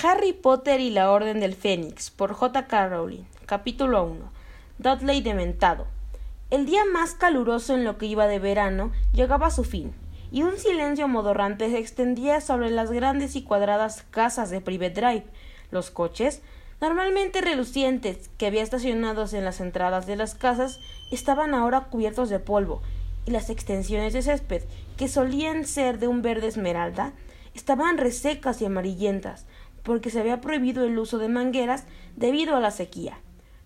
Harry Potter y la Orden del Fénix por J. K. Rowling. Capítulo 1. Dudley dementado. El día más caluroso en lo que iba de verano llegaba a su fin, y un silencio modorrante se extendía sobre las grandes y cuadradas casas de Private Drive. Los coches, normalmente relucientes, que había estacionados en las entradas de las casas, estaban ahora cubiertos de polvo, y las extensiones de césped, que solían ser de un verde esmeralda, estaban resecas y amarillentas, porque se había prohibido el uso de mangueras debido a la sequía.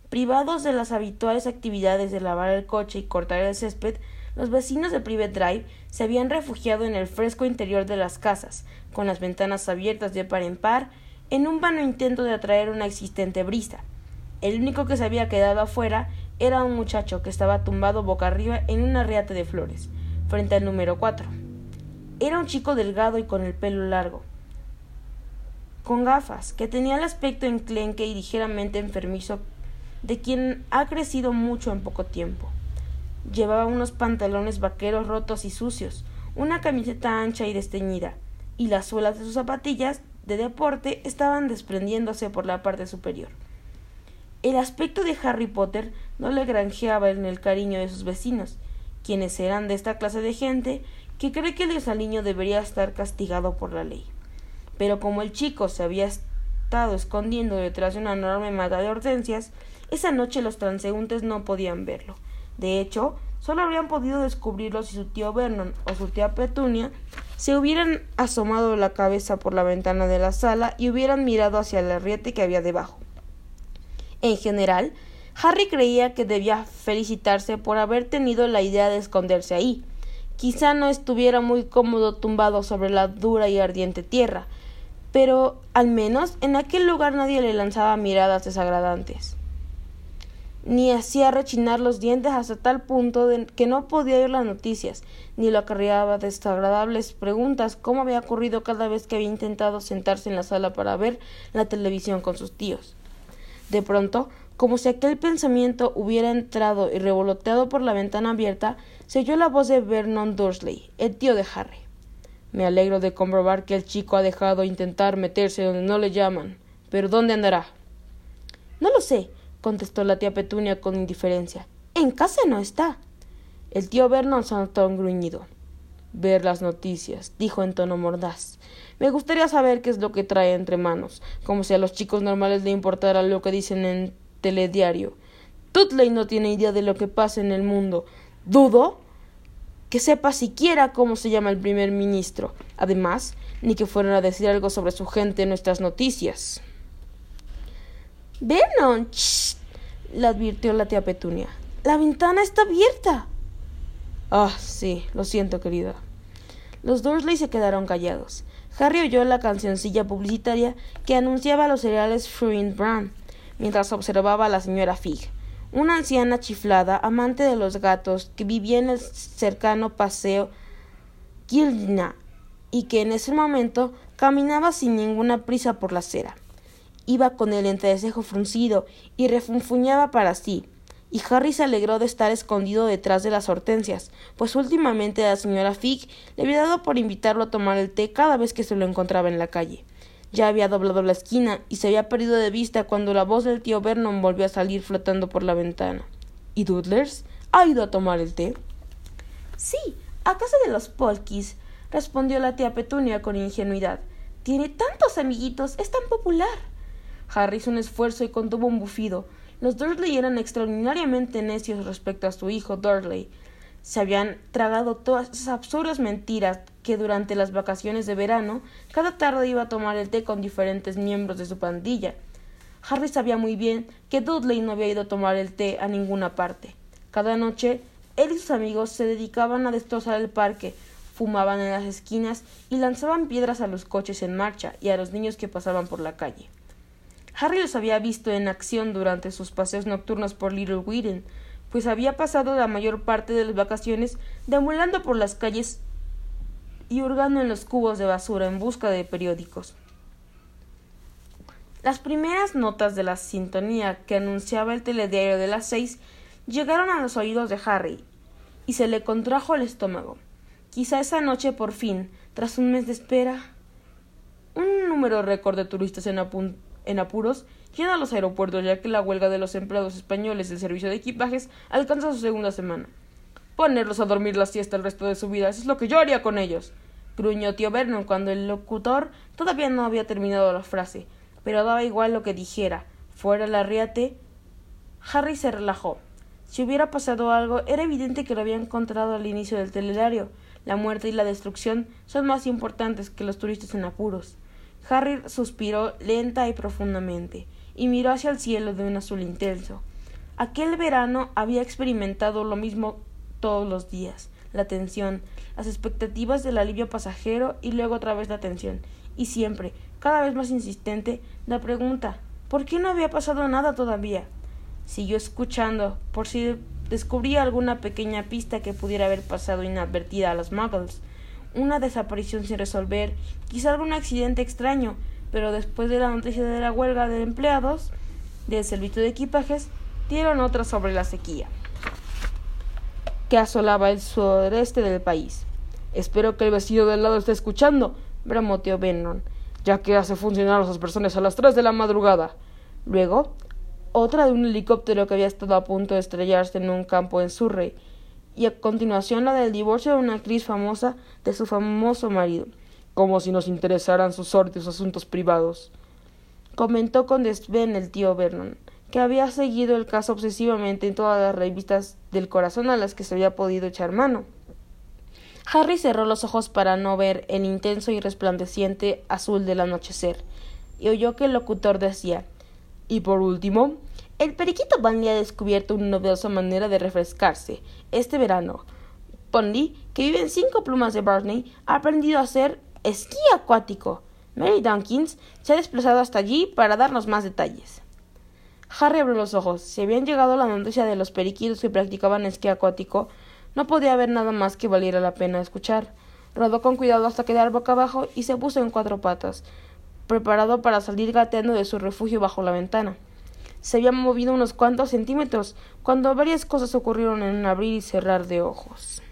Privados de las habituales actividades de lavar el coche y cortar el césped, los vecinos de Private Drive se habían refugiado en el fresco interior de las casas, con las ventanas abiertas de par en par, en un vano intento de atraer una existente brisa. El único que se había quedado afuera era un muchacho que estaba tumbado boca arriba en un arriate de flores, frente al número cuatro. Era un chico delgado y con el pelo largo, con gafas, que tenía el aspecto enclenque y ligeramente enfermizo de quien ha crecido mucho en poco tiempo. Llevaba unos pantalones vaqueros rotos y sucios, una camiseta ancha y desteñida, y las suelas de sus zapatillas de deporte estaban desprendiéndose por la parte superior. El aspecto de Harry Potter no le granjeaba en el cariño de sus vecinos, quienes eran de esta clase de gente que cree que el desaliño debería estar castigado por la ley pero como el chico se había estado escondiendo detrás de una enorme mata de hortensias, esa noche los transeúntes no podían verlo. De hecho, solo habrían podido descubrirlo si su tío Vernon o su tía Petunia se hubieran asomado la cabeza por la ventana de la sala y hubieran mirado hacia el arriete que había debajo. En general, Harry creía que debía felicitarse por haber tenido la idea de esconderse ahí. Quizá no estuviera muy cómodo tumbado sobre la dura y ardiente tierra, pero al menos en aquel lugar nadie le lanzaba miradas desagradantes, ni hacía rechinar los dientes hasta tal punto de que no podía oír las noticias, ni lo acarreaba desagradables preguntas cómo había ocurrido cada vez que había intentado sentarse en la sala para ver la televisión con sus tíos. De pronto, como si aquel pensamiento hubiera entrado y revoloteado por la ventana abierta, se oyó la voz de Vernon Dursley, el tío de Harry. Me alegro de comprobar que el chico ha dejado intentar meterse donde no le llaman. Pero ¿dónde andará? No lo sé, contestó la tía Petunia con indiferencia. En casa no está. El tío Vernon soltó un gruñido. Ver las noticias, dijo en tono mordaz. Me gustaría saber qué es lo que trae entre manos, como si a los chicos normales le importara lo que dicen en telediario. Tutley no tiene idea de lo que pasa en el mundo. Dudo que sepa siquiera cómo se llama el primer ministro. Además, ni que fueran a decir algo sobre su gente en nuestras noticias. Vernon, le advirtió la tía Petunia. La ventana está abierta. Ah, sí, lo siento, querida. Los Dursley se quedaron callados. Harry oyó la cancioncilla publicitaria que anunciaba los cereales Fruit Brand, mientras observaba a la señora Fig una anciana chiflada, amante de los gatos, que vivía en el cercano paseo Gildna y que en ese momento caminaba sin ninguna prisa por la acera. Iba con el entrecejo fruncido y refunfuñaba para sí, y Harry se alegró de estar escondido detrás de las hortensias, pues últimamente la señora Fig le había dado por invitarlo a tomar el té cada vez que se lo encontraba en la calle. Ya había doblado la esquina y se había perdido de vista cuando la voz del tío Vernon volvió a salir flotando por la ventana. ¿Y Dudlers? ¿Ha ido a tomar el té? Sí, a casa de los Polkis, respondió la tía Petunia con ingenuidad. Tiene tantos amiguitos, es tan popular. Harry hizo un esfuerzo y contuvo un bufido. Los Dursley eran extraordinariamente necios respecto a su hijo Dursley. Se habían tragado todas esas absurdas mentiras que durante las vacaciones de verano cada tarde iba a tomar el té con diferentes miembros de su pandilla. Harry sabía muy bien que Dudley no había ido a tomar el té a ninguna parte. Cada noche él y sus amigos se dedicaban a destrozar el parque, fumaban en las esquinas y lanzaban piedras a los coches en marcha y a los niños que pasaban por la calle. Harry los había visto en acción durante sus paseos nocturnos por Little Whedon, pues había pasado la mayor parte de las vacaciones deambulando por las calles y hurgando en los cubos de basura en busca de periódicos. Las primeras notas de la sintonía que anunciaba el telediario de las seis llegaron a los oídos de Harry y se le contrajo el estómago. Quizá esa noche por fin, tras un mes de espera, un número récord de turistas en, en apuros llena los aeropuertos ya que la huelga de los empleados españoles del servicio de equipajes alcanza su segunda semana. Ponerlos a dormir la siesta el resto de su vida, eso es lo que yo haría con ellos. Gruñó tío Vernon cuando el locutor todavía no había terminado la frase, pero daba igual lo que dijera. Fuera la riate. Harry se relajó. Si hubiera pasado algo, era evidente que lo había encontrado al inicio del telediario. La muerte y la destrucción son más importantes que los turistas en apuros. Harry suspiró lenta y profundamente y miró hacia el cielo de un azul intenso. Aquel verano había experimentado lo mismo todos los días la tensión, las expectativas del alivio pasajero y luego otra vez la tensión. Y siempre, cada vez más insistente, la pregunta ¿por qué no había pasado nada todavía? Siguió escuchando, por si descubría alguna pequeña pista que pudiera haber pasado inadvertida a los muggles. Una desaparición sin resolver, quizá algún accidente extraño, pero después de la noticia de la huelga de empleados del servicio de equipajes, dieron otra sobre la sequía que asolaba el sureste del país. Espero que el vestido del lado esté escuchando, bramoteó Vernon, ya que hace funcionar a las personas a las tres de la madrugada. Luego, otra de un helicóptero que había estado a punto de estrellarse en un campo en Surrey, y a continuación la del divorcio de una actriz famosa de su famoso marido, como si nos interesaran sus sorteos asuntos privados. Comentó con desdén el tío Vernon que había seguido el caso obsesivamente en todas las revistas del corazón a las que se había podido echar mano. Harry cerró los ojos para no ver el intenso y resplandeciente azul del anochecer, y oyó que el locutor decía Y por último, el periquito Bundy ha descubierto una novedosa manera de refrescarse. Este verano, Bundy, que vive en cinco plumas de Barney, ha aprendido a hacer esquí acuático. Mary Dunkins se ha desplazado hasta allí para darnos más detalles. Harry abrió los ojos. Si habían llegado la noticia de los periquitos que practicaban esquí acuático, no podía haber nada más que valiera la pena escuchar. Rodó con cuidado hasta quedar boca abajo y se puso en cuatro patas, preparado para salir gateando de su refugio bajo la ventana. Se había movido unos cuantos centímetros cuando varias cosas ocurrieron en un abrir y cerrar de ojos.